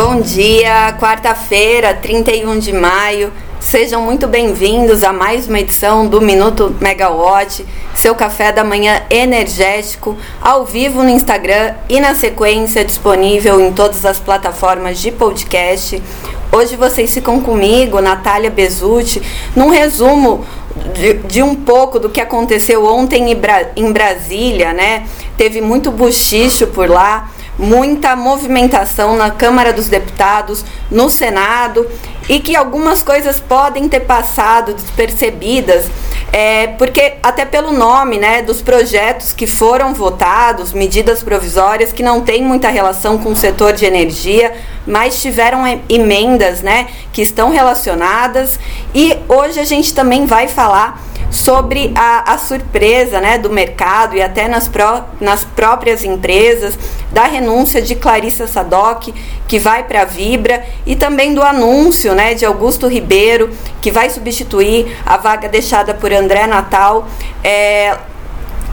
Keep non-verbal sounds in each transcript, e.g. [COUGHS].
Bom dia, quarta-feira, 31 de maio. Sejam muito bem-vindos a mais uma edição do Minuto Megawatt, seu café da manhã energético, ao vivo no Instagram e na sequência disponível em todas as plataformas de podcast. Hoje vocês ficam comigo, Natália Bezutti, num resumo de, de, um pouco do que aconteceu ontem em, Bra em Brasília, né? Teve muito buchicho por lá muita movimentação na Câmara dos Deputados, no Senado, e que algumas coisas podem ter passado despercebidas, é, porque até pelo nome né, dos projetos que foram votados, medidas provisórias que não têm muita relação com o setor de energia, mas tiveram emendas né, que estão relacionadas, e hoje a gente também vai falar sobre a, a surpresa né, do mercado e até nas, pró, nas próprias empresas, da renúncia de Clarissa Sadoc, que vai para a Vibra, e também do anúncio né, de Augusto Ribeiro, que vai substituir a vaga deixada por André Natal é,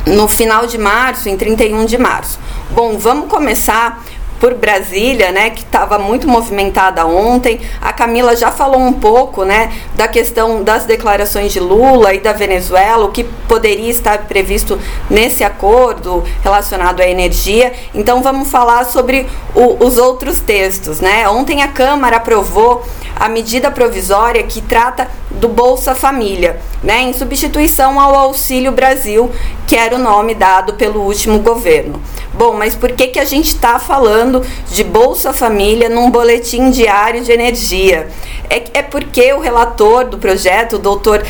no final de março, em 31 de março. Bom, vamos começar por Brasília, né, que estava muito movimentada ontem. A Camila já falou um pouco, né, da questão das declarações de Lula e da Venezuela, o que poderia estar previsto nesse acordo relacionado à energia. Então vamos falar sobre o, os outros textos, né? Ontem a Câmara aprovou a medida provisória que trata do Bolsa Família, né, em substituição ao Auxílio Brasil, que era o nome dado pelo último governo. Bom, mas por que, que a gente está falando de Bolsa Família num boletim diário de energia? É, é porque o relator do projeto, o doutor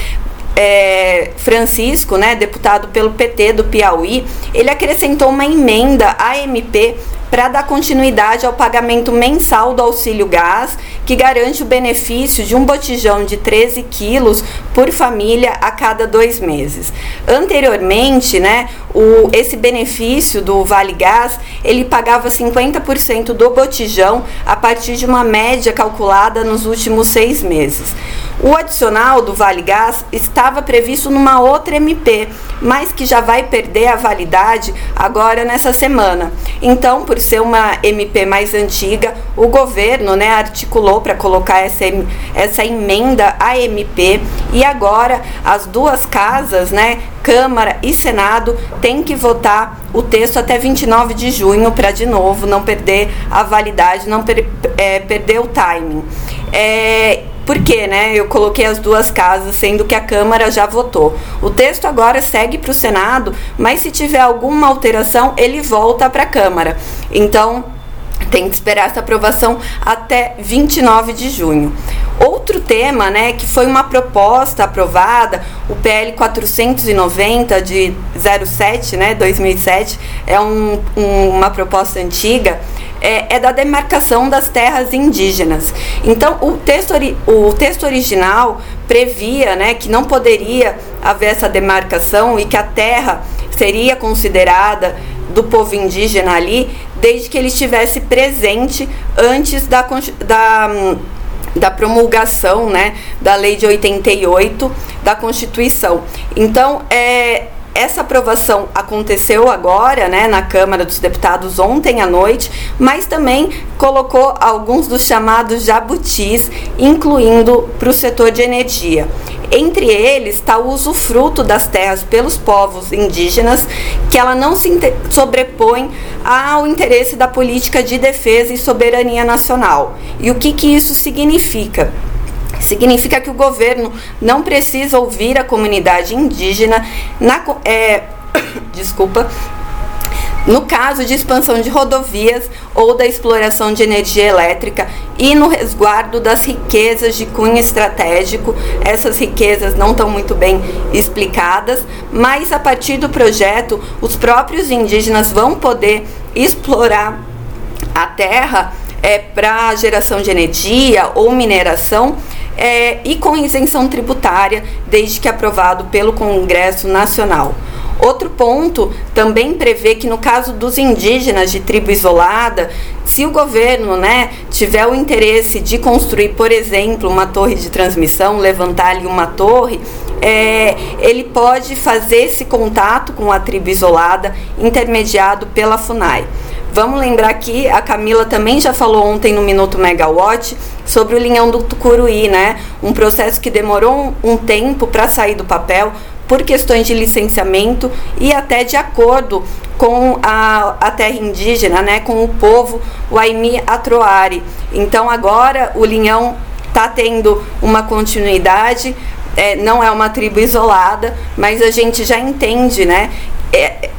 é, Francisco, né, deputado pelo PT do Piauí, ele acrescentou uma emenda à MP para dar continuidade ao pagamento mensal do auxílio gás, que garante o benefício de um botijão de 13 quilos por família a cada dois meses. Anteriormente, né, o, esse benefício do Vale Gás, ele pagava 50% do botijão a partir de uma média calculada nos últimos seis meses. O adicional do Vale Gás estava previsto numa outra MP, mas que já vai perder a validade agora nessa semana. Então, por ser uma MP mais antiga, o governo né, articulou para colocar essa, essa emenda à MP e agora as duas casas, né, Câmara e Senado, têm que votar o texto até 29 de junho para, de novo, não perder a validade, não per, é, perder o timing. É, por quê, né? Eu coloquei as duas casas, sendo que a Câmara já votou. O texto agora segue para o Senado, mas se tiver alguma alteração, ele volta para a Câmara. Então, tem que esperar essa aprovação até 29 de junho. Outro tema, né, que foi uma proposta aprovada, o PL 490 de 07, né, 2007, é um, um, uma proposta antiga, é, é, da demarcação das terras indígenas. Então, o texto, o texto original previa, né, que não poderia haver essa demarcação e que a terra seria considerada do povo indígena ali, desde que ele estivesse presente antes da, da da promulgação né, da lei de 88 da Constituição. Então, é, essa aprovação aconteceu agora, né, na Câmara dos Deputados ontem à noite, mas também colocou alguns dos chamados jabutis, incluindo para o setor de energia. Entre eles está o usufruto das terras pelos povos indígenas, que ela não se sobrepõe ao interesse da política de defesa e soberania nacional. E o que, que isso significa? Significa que o governo não precisa ouvir a comunidade indígena na, é, [COUGHS] desculpa, no caso de expansão de rodovias ou da exploração de energia elétrica e no resguardo das riquezas de cunho estratégico. Essas riquezas não estão muito bem explicadas, mas a partir do projeto, os próprios indígenas vão poder explorar a terra é, para geração de energia ou mineração é, e com isenção tributária, desde que aprovado pelo Congresso Nacional. Outro ponto também prevê que no caso dos indígenas de tribo isolada, se o governo né, tiver o interesse de construir, por exemplo, uma torre de transmissão, levantar ali uma torre, é, ele pode fazer esse contato com a tribo isolada intermediado pela FUNAI. Vamos lembrar que a Camila também já falou ontem no Minuto Megawatt sobre o linhão do Tucuruí, né? Um processo que demorou um, um tempo para sair do papel por questões de licenciamento e até de acordo com a, a terra indígena, né, com o povo Waimi Atroari. Então agora o linhão está tendo uma continuidade, é, não é uma tribo isolada, mas a gente já entende, né,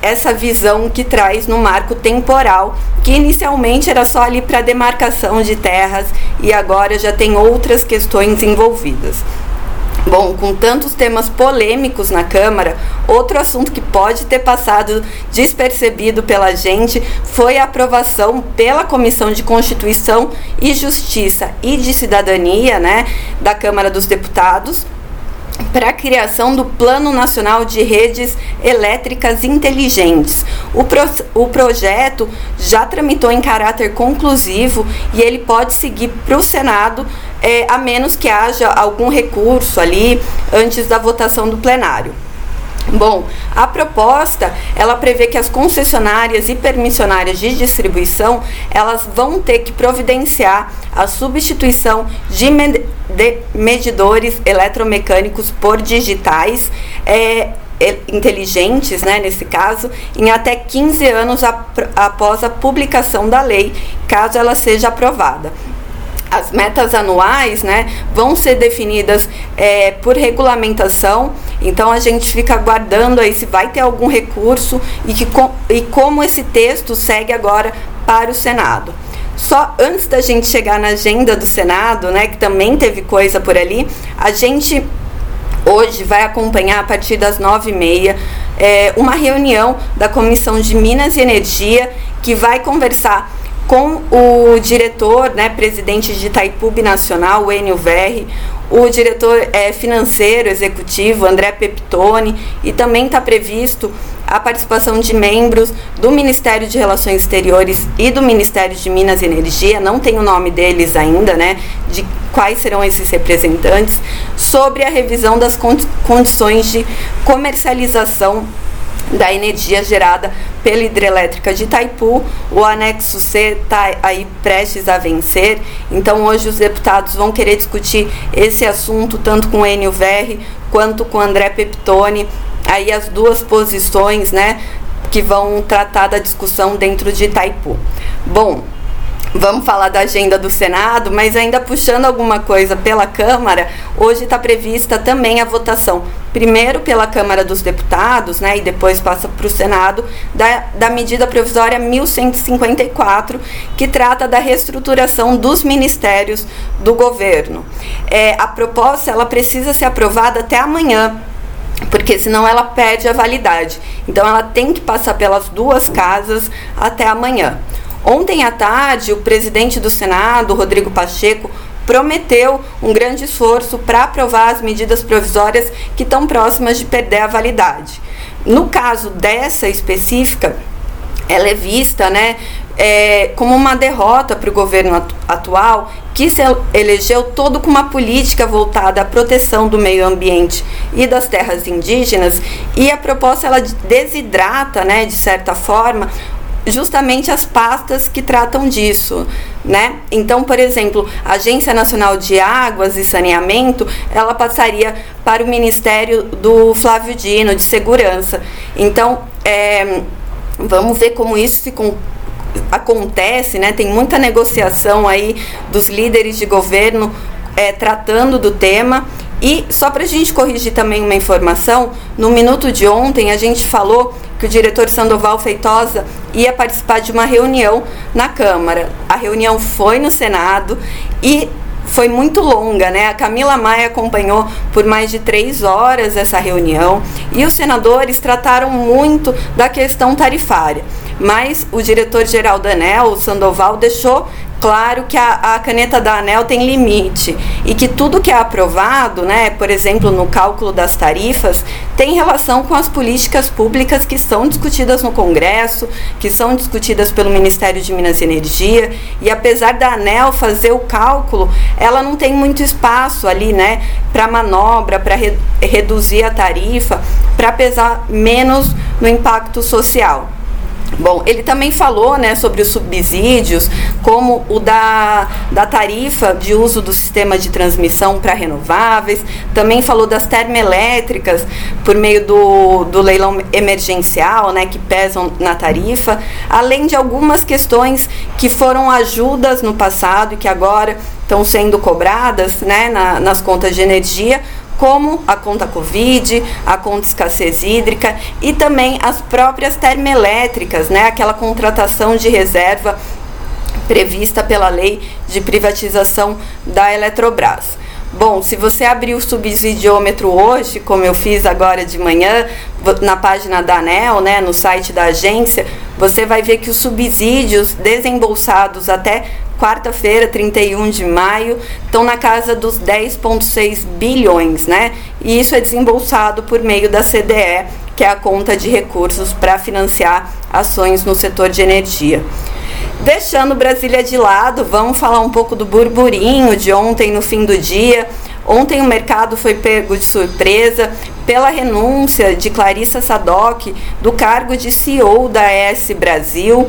essa visão que traz no marco temporal, que inicialmente era só ali para demarcação de terras e agora já tem outras questões envolvidas. Bom, com tantos temas polêmicos na Câmara, outro assunto que pode ter passado despercebido pela gente foi a aprovação pela Comissão de Constituição e Justiça e de Cidadania, né, da Câmara dos Deputados, para a criação do Plano Nacional de Redes Elétricas Inteligentes. O, pro, o projeto já tramitou em caráter conclusivo e ele pode seguir para o Senado, é, a menos que haja algum recurso ali antes da votação do plenário. Bom, a proposta ela prevê que as concessionárias e permissionárias de distribuição elas vão ter que providenciar a substituição de, de medidores eletromecânicos por digitais é, inteligentes, né, nesse caso, em até 15 anos ap após a publicação da lei, caso ela seja aprovada as metas anuais né, vão ser definidas é, por regulamentação, então a gente fica aguardando aí se vai ter algum recurso e, que, e como esse texto segue agora para o Senado. Só antes da gente chegar na agenda do Senado, né, que também teve coisa por ali, a gente hoje vai acompanhar a partir das nove e meia é, uma reunião da Comissão de Minas e Energia que vai conversar com o diretor, né, presidente de Itaipu Nacional, o Enio Verri, o diretor é, financeiro executivo, André Peptoni, e também está previsto a participação de membros do Ministério de Relações Exteriores e do Ministério de Minas e Energia, não tem o nome deles ainda, né, de quais serão esses representantes, sobre a revisão das condições de comercialização da energia gerada pela hidrelétrica de Itaipu. O anexo C está aí prestes a vencer. Então, hoje os deputados vão querer discutir esse assunto tanto com o Enio Verri quanto com o André Peptoni. Aí as duas posições, né, que vão tratar da discussão dentro de Itaipu. Bom, Vamos falar da agenda do Senado, mas ainda puxando alguma coisa pela Câmara, hoje está prevista também a votação, primeiro pela Câmara dos Deputados, né, e depois passa para o Senado, da, da medida provisória 1154, que trata da reestruturação dos ministérios do governo. É, a proposta ela precisa ser aprovada até amanhã, porque senão ela perde a validade. Então ela tem que passar pelas duas casas até amanhã. Ontem à tarde, o presidente do Senado, Rodrigo Pacheco, prometeu um grande esforço para aprovar as medidas provisórias que estão próximas de perder a validade. No caso dessa específica, ela é vista né, é, como uma derrota para o governo atual, que se elegeu todo com uma política voltada à proteção do meio ambiente e das terras indígenas, e a proposta ela desidrata, né, de certa forma, justamente as pastas que tratam disso, né? Então, por exemplo, a Agência Nacional de Águas e Saneamento, ela passaria para o Ministério do Flávio Dino, de Segurança. Então, é, vamos ver como isso se acontece, né? Tem muita negociação aí dos líderes de governo é, tratando do tema e só para a gente corrigir também uma informação, no minuto de ontem a gente falou que o diretor Sandoval Feitosa ia participar de uma reunião na Câmara. A reunião foi no Senado e foi muito longa, né? A Camila Maia acompanhou por mais de três horas essa reunião e os senadores trataram muito da questão tarifária. Mas o diretor-geral da ANEL, o Sandoval, deixou claro que a, a, caneta da ANEL tem limite e que tudo que é aprovado, né, por exemplo, no cálculo das tarifas, tem relação com as políticas públicas que são discutidas no Congresso, que são discutidas pelo Ministério de Minas e Energia, e apesar da ANEL fazer o cálculo, ela não tem muito espaço ali, né, para manobra, para re reduzir a tarifa, para pesar menos no impacto social. Bom, ele também falou né, sobre os subsídios, como o da, da tarifa de uso do sistema de transmissão para renováveis, também falou das termoelétricas por meio do, do leilão emergencial, né, que pesam na tarifa, além de algumas questões que foram ajudas no passado e que agora estão sendo cobradas né, na, nas contas de energia, como a conta Covid, a conta escassez hídrica e também as próprias termoelétricas, né, aquela contratação de reserva prevista pela lei de privatização da Eletrobras. Bom, se você abrir o subsidiômetro hoje, como eu fiz agora de manhã, na página da ANEL, né, no site da agência, você vai ver que os subsídios desembolsados até quarta-feira, 31 de maio, estão na casa dos 10,6 bilhões, né? E isso é desembolsado por meio da CDE, que é a conta de recursos para financiar ações no setor de energia. Deixando Brasília de lado, vamos falar um pouco do burburinho de ontem no fim do dia. Ontem o mercado foi pego de surpresa pela renúncia de Clarissa Sadoc do cargo de CEO da ES Brasil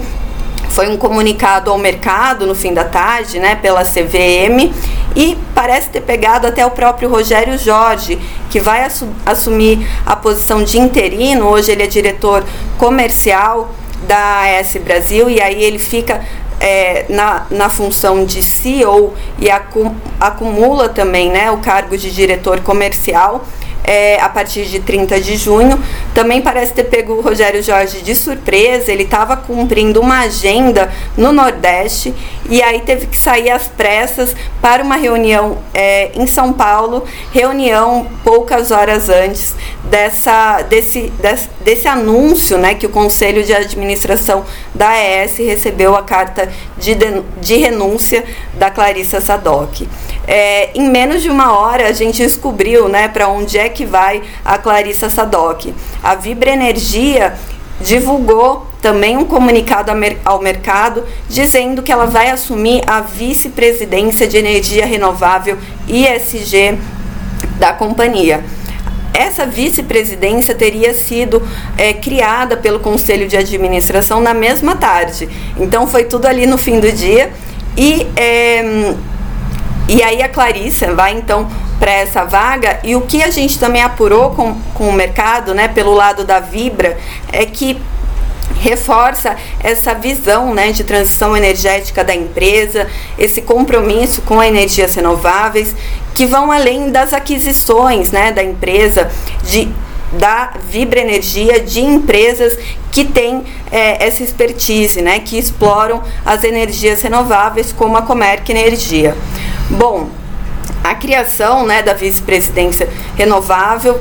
foi um comunicado ao mercado no fim da tarde, né, pela CVM, e parece ter pegado até o próprio Rogério Jorge, que vai assu assumir a posição de interino. Hoje ele é diretor comercial da AS Brasil e aí ele fica é, na, na função de CEO e acum acumula também né, o cargo de diretor comercial é, a partir de 30 de junho. Também parece ter pego o Rogério Jorge de surpresa, ele estava cumprindo uma agenda no Nordeste e aí teve que sair às pressas para uma reunião é, em São Paulo, reunião poucas horas antes dessa, desse, desse, desse anúncio né, que o Conselho de Administração da AES recebeu a carta de, de renúncia da Clarissa Sadoc. É, em menos de uma hora a gente descobriu né, para onde é que vai a Clarissa Sadoc. A Vibra Energia divulgou também um comunicado ao mercado dizendo que ela vai assumir a vice-presidência de energia renovável ISG da companhia. Essa vice-presidência teria sido é, criada pelo Conselho de Administração na mesma tarde. Então foi tudo ali no fim do dia. E é, e aí a Clarissa vai então para essa vaga. E o que a gente também apurou com, com o mercado, né, pelo lado da Vibra, é que reforça essa visão né, de transição energética da empresa, esse compromisso com energias renováveis, que vão além das aquisições né, da empresa, de, da Vibra Energia, de empresas que têm é, essa expertise, né, que exploram as energias renováveis, como a Comerc Energia. Bom, a criação né, da vice-presidência renovável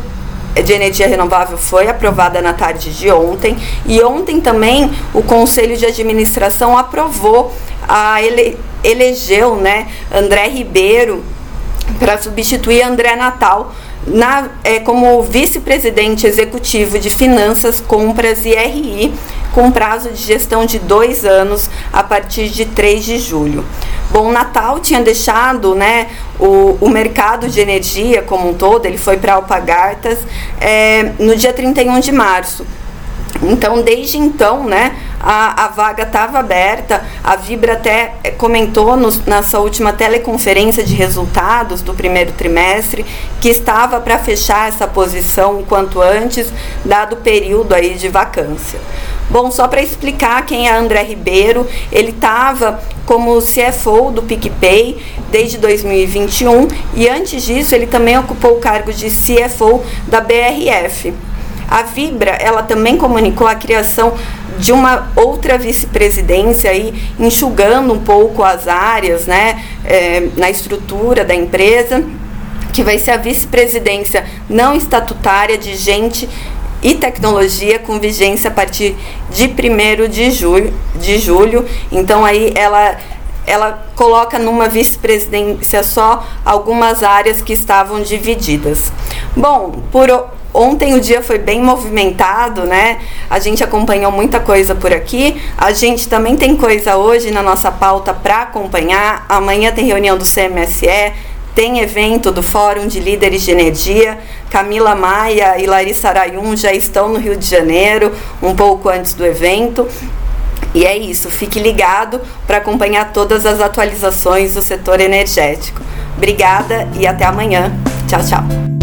de energia renovável foi aprovada na tarde de ontem e ontem também o conselho de administração aprovou a ele, elegeu né André Ribeiro para substituir André Natal na, é, como vice-presidente executivo de Finanças, Compras e RI, com prazo de gestão de dois anos a partir de 3 de julho. Bom, Natal tinha deixado né, o, o mercado de energia como um todo, ele foi para Alpagartas é, no dia 31 de março. Então, desde então, né, a, a vaga estava aberta. A Vibra até eh, comentou no, nessa última teleconferência de resultados do primeiro trimestre que estava para fechar essa posição o quanto antes, dado o período aí de vacância. Bom, só para explicar quem é André Ribeiro, ele estava como CFO do PicPay desde 2021 e antes disso ele também ocupou o cargo de CFO da BRF. A Vibra, ela também comunicou a criação de uma outra vice-presidência aí, enxugando um pouco as áreas, né, é, na estrutura da empresa, que vai ser a vice-presidência não estatutária de gente e tecnologia com vigência a partir de 1 de julho, de julho. Então aí ela ela coloca numa vice-presidência só algumas áreas que estavam divididas. Bom, por Ontem o dia foi bem movimentado, né? A gente acompanhou muita coisa por aqui. A gente também tem coisa hoje na nossa pauta para acompanhar. Amanhã tem reunião do CMSE, tem evento do Fórum de Líderes de Energia. Camila Maia e Larissa Arayun já estão no Rio de Janeiro, um pouco antes do evento. E é isso, fique ligado para acompanhar todas as atualizações do setor energético. Obrigada e até amanhã. Tchau, tchau.